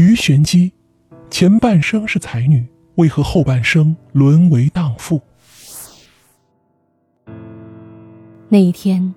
于玄机，前半生是才女，为何后半生沦为荡妇？那一天，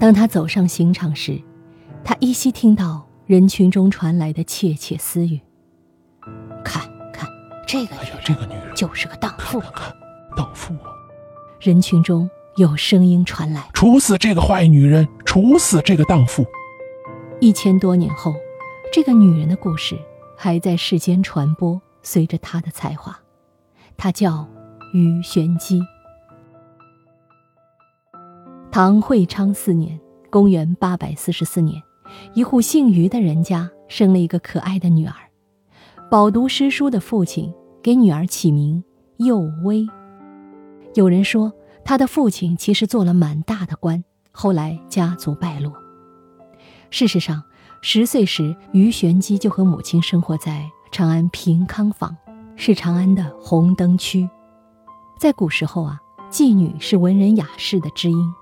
当他走上刑场时，他依稀听到人群中传来的窃窃私语。看看这个，哎呀，这个女人就是个荡妇，看看，荡妇吗？人群中有声音传来：“处死这个坏女人，处死这个荡妇。”一千多年后。这个女人的故事还在世间传播，随着他的才华，他叫于玄机。唐会昌四年（公元844年），一户姓于的人家生了一个可爱的女儿。饱读诗书的父亲给女儿起名幼薇。有人说，他的父亲其实做了蛮大的官，后来家族败落。事实上。十岁时，于玄机就和母亲生活在长安平康坊，是长安的红灯区。在古时候啊，妓女是文人雅士的知音，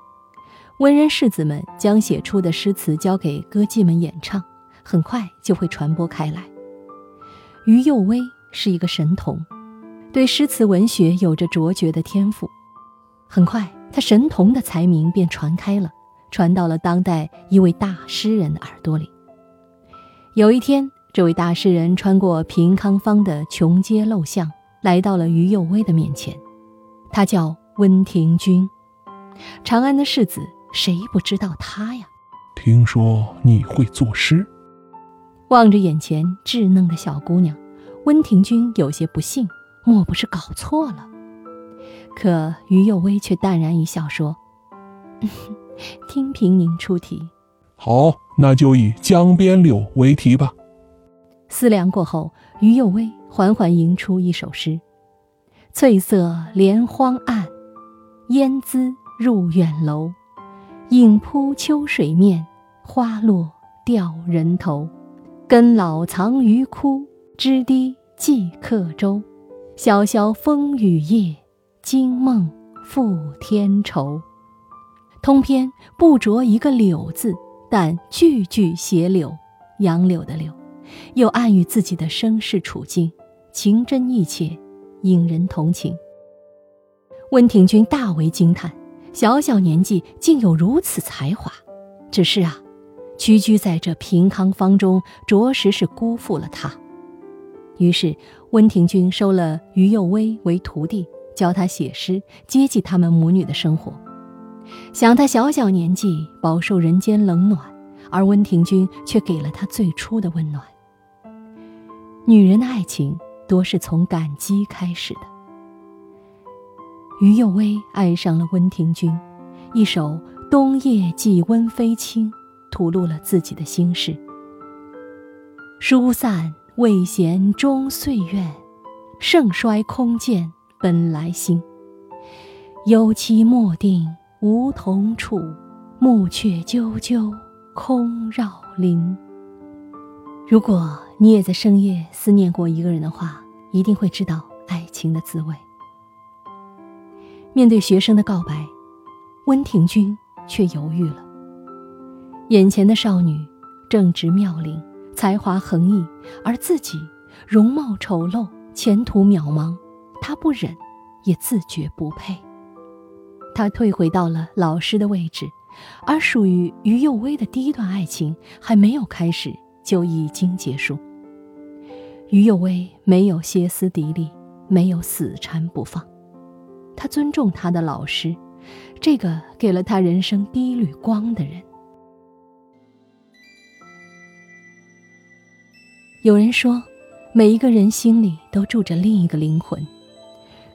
文人士子们将写出的诗词交给歌妓们演唱，很快就会传播开来。于幼薇是一个神童，对诗词文学有着卓绝的天赋，很快他神童的才名便传开了，传到了当代一位大诗人的耳朵里。有一天，这位大诗人穿过平康坊的穷街陋巷，来到了于幼薇的面前。他叫温庭筠，长安的世子，谁不知道他呀？听说你会作诗。望着眼前稚嫩的小姑娘，温庭筠有些不信，莫不是搞错了？可于幼薇却淡然一笑说：“ 听凭您出题。”好，那就以江边柳为题吧。思量过后，于幼薇缓缓吟出一首诗：“翠色连荒岸，烟姿入远楼。影铺秋水面，花落吊人头。根老藏鱼枯，枝低寄客舟。潇潇风雨夜，惊梦复添愁。”通篇不着一个“柳”字。但句句写柳，杨柳的柳，又暗喻自己的身世处境，情真意切，引人同情。温庭筠大为惊叹，小小年纪竟有如此才华。只是啊，屈居在这平康坊中，着实是辜负了他。于是，温庭筠收了于幼薇为徒弟，教他写诗，接济他们母女的生活。想他小小年纪饱受人间冷暖，而温庭筠却给了他最初的温暖。女人的爱情多是从感激开始的。于幼薇爱上了温庭筠，一首《冬夜寄温飞卿》吐露了自己的心事：“疏散未闲终岁怨，盛衰空见本来心。有期莫定。”梧桐处，暮雀啾啾，空绕林。如果你也在深夜思念过一个人的话，一定会知道爱情的滋味。面对学生的告白，温庭筠却犹豫了。眼前的少女正值妙龄，才华横溢，而自己容貌丑陋，前途渺茫，他不忍，也自觉不配。他退回到了老师的位置，而属于于幼薇的第一段爱情还没有开始就已经结束。于幼薇没有歇斯底里，没有死缠不放，他尊重他的老师，这个给了他人生第一缕光的人。有人说，每一个人心里都住着另一个灵魂，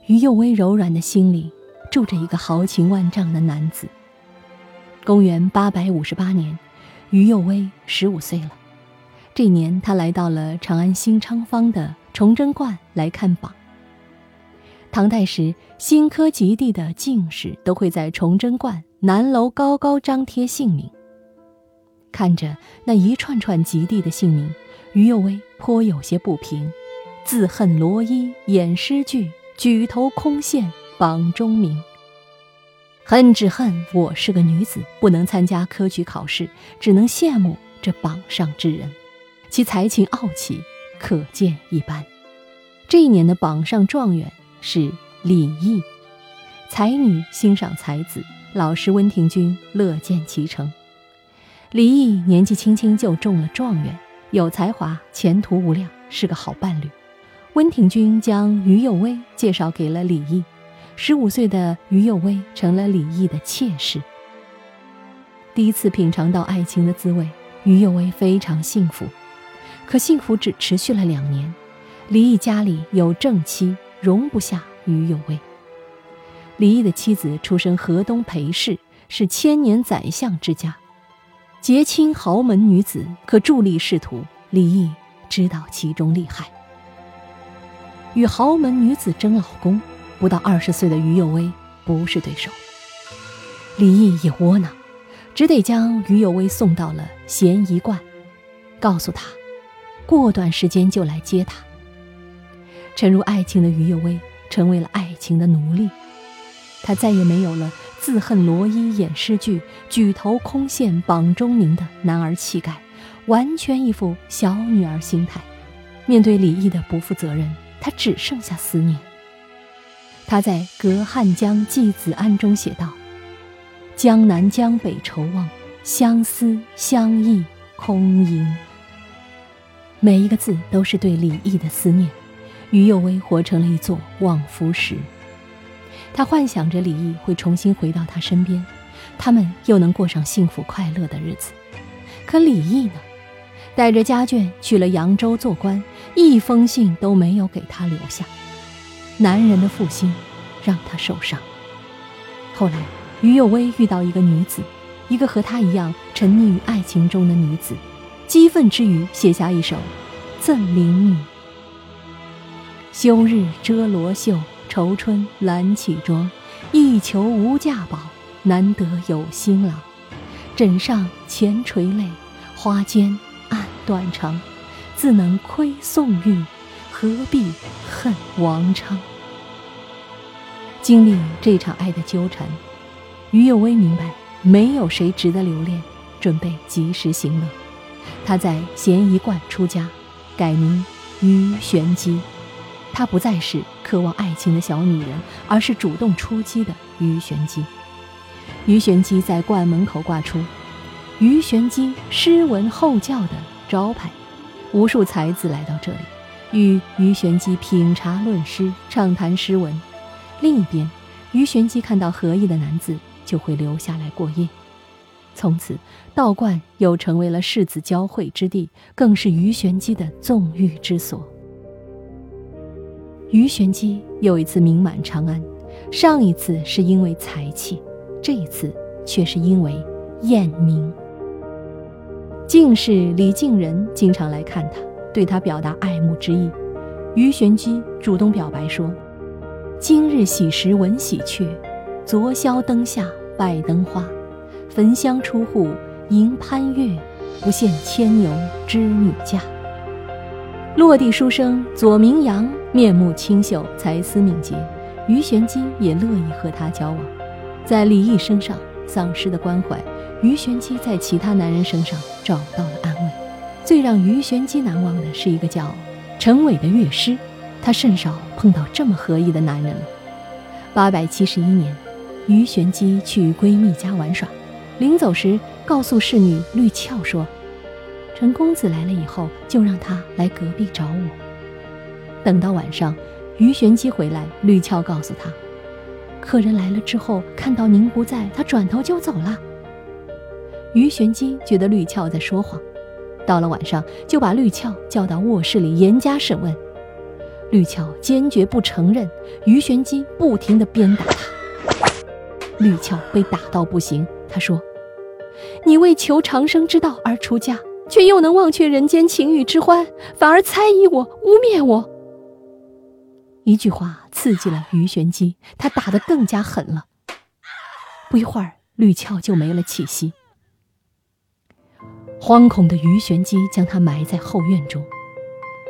于幼薇柔软的心里。住着一个豪情万丈的男子。公元八百五十八年，于幼薇十五岁了。这年，他来到了长安新昌坊的崇祯观来看榜。唐代时，新科及第的进士都会在崇祯观南楼高高张贴姓名。看着那一串串及第的姓名，于幼薇颇有些不平，自恨罗衣掩诗句，举头空羡。榜中名，恨只恨我是个女子，不能参加科举考试，只能羡慕这榜上之人，其才情傲气，可见一斑。这一年的榜上状元是李益，才女欣赏才子，老师温庭筠乐见其成。李益年纪轻轻就中了状元，有才华，前途无量，是个好伴侣。温庭筠将于右威介绍给了李益，十五岁的于右威成了李毅的妾室。第一次品尝到爱情的滋味，于右威非常幸福。可幸福只持续了两年，李毅家里有正妻，容不下于右威。李毅的妻子出身河东裴氏，是千年宰相之家，结亲豪门女子，可助力仕途。李毅知道其中利害，与豪门女子争老公，不到二十岁的于右威不是对手。李毅也窝囊。只得将于有威送到了咸宜观，告诉他，过段时间就来接他。沉入爱情的于有威成为了爱情的奴隶，他再也没有了自恨罗衣演诗句、举头空羡榜中名的男儿气概，完全一副小女儿心态。面对李毅的不负责任，他只剩下思念。他在《隔汉江寄子安》中写道。江南江北愁望，相思相忆空吟。每一个字都是对李益的思念。于右薇活成了一座望夫石。他幻想着李益会重新回到他身边，他们又能过上幸福快乐的日子。可李益呢？带着家眷去了扬州做官，一封信都没有给他留下。男人的负心，让他受伤。后来。于有威遇到一个女子，一个和他一样沉溺于爱情中的女子，激愤之余写下一首《赠邻女》：休日遮罗袖，愁春揽绮妆。一求无价宝，难得有新郎。枕上前垂泪，花间暗断肠。自能窥宋玉，何必恨王昌？经历这场爱的纠缠。于有威明白，没有谁值得留恋，准备及时行乐。他在咸宜观出家，改名于玄机。她不再是渴望爱情的小女人，而是主动出击的于玄机。于玄机在观门口挂出“于玄机诗文后教”的招牌，无数才子来到这里，与于玄机品茶论诗，畅谈诗文。另一边，于玄机看到合意的男子。就会留下来过夜，从此道观又成为了世子交汇之地，更是于玄机的纵欲之所。于玄机又一次名满长安，上一次是因为才气，这一次却是因为艳名。进士李敬仁经常来看他，对他表达爱慕之意。于玄机主动表白说：“今日喜时闻喜鹊，昨宵灯下。”拜灯花，焚香出户迎潘月，不羡牵牛织女嫁。落地书生左明阳面目清秀，才思敏捷，于玄机也乐意和他交往。在李益身上丧失的关怀，于玄机在其他男人身上找到了安慰。最让于玄机难忘的是一个叫陈伟的乐师，他甚少碰到这么合意的男人了。八百七十一年。于玄机去闺蜜家玩耍，临走时告诉侍女绿俏说：“陈公子来了以后，就让他来隔壁找我。”等到晚上，于玄机回来，绿俏告诉他：“客人来了之后，看到您不在，他转头就走了。”于玄机觉得绿俏在说谎，到了晚上就把绿俏叫到卧室里严加审问。绿俏坚决不承认，于玄机不停地鞭打他。绿俏被打到不行，他说：“你为求长生之道而出家，却又能忘却人间情欲之欢，反而猜疑我、污蔑我。”一句话刺激了于玄机，他打得更加狠了。不一会儿，绿俏就没了气息。惶恐的于玄机将他埋在后院中，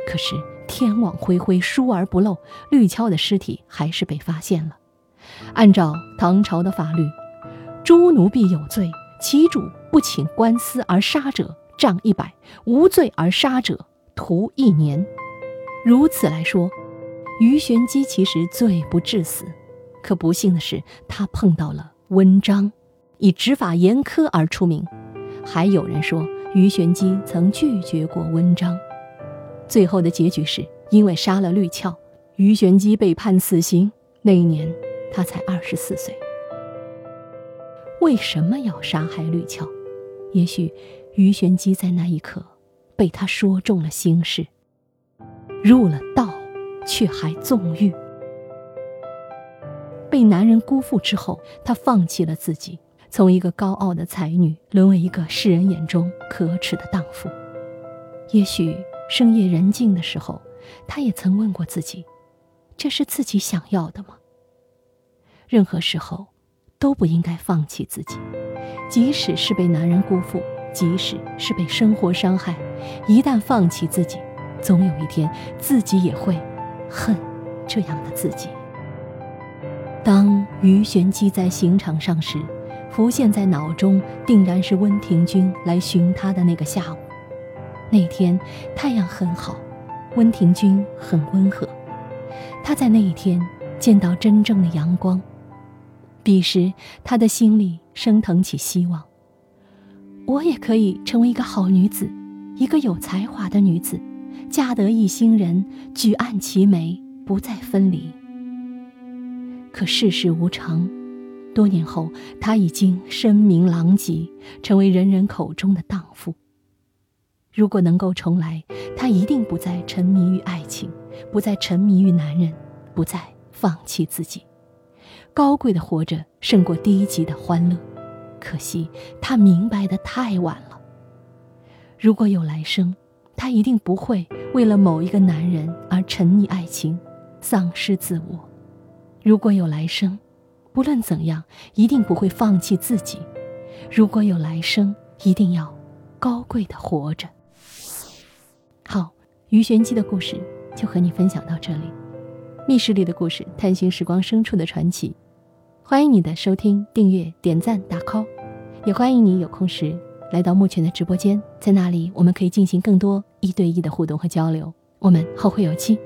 可是天网恢恢，疏而不漏，绿俏的尸体还是被发现了。按照唐朝的法律，诸奴婢有罪，其主不请官司而杀者，杖一百；无罪而杀者，徒一年。如此来说，于玄机其实罪不至死，可不幸的是，他碰到了温章，以执法严苛而出名。还有人说，于玄机曾拒绝过温章。最后的结局是，因为杀了绿俏，于玄机被判死刑。那一年，他才二十四岁。为什么要杀害绿俏？也许，于玄机在那一刻被他说中了心事。入了道，却还纵欲。被男人辜负之后，她放弃了自己，从一个高傲的才女，沦为一个世人眼中可耻的荡妇。也许深夜人静的时候，他也曾问过自己：这是自己想要的吗？任何时候，都不应该放弃自己，即使是被男人辜负，即使是被生活伤害，一旦放弃自己。总有一天，自己也会恨这样的自己。当鱼玄机在刑场上时，浮现在脑中定然是温庭筠来寻他的那个下午。那天太阳很好，温庭筠很温和。他在那一天见到真正的阳光。彼时，他的心里升腾起希望：我也可以成为一个好女子，一个有才华的女子。嫁得一心人，举案齐眉，不再分离。可世事无常，多年后，她已经声名狼藉，成为人人口中的荡妇。如果能够重来，她一定不再沉迷于爱情，不再沉迷于男人，不再放弃自己，高贵的活着胜过低级的欢乐。可惜，她明白的太晚了。如果有来生，她一定不会为了某一个男人而沉溺爱情，丧失自我。如果有来生，不论怎样，一定不会放弃自己。如果有来生，一定要高贵的活着。好，鱼玄机的故事就和你分享到这里。密室里的故事，探寻时光深处的传奇。欢迎你的收听、订阅、点赞、打 call，也欢迎你有空时。来到目前的直播间，在那里我们可以进行更多一对一的互动和交流。我们后会有期。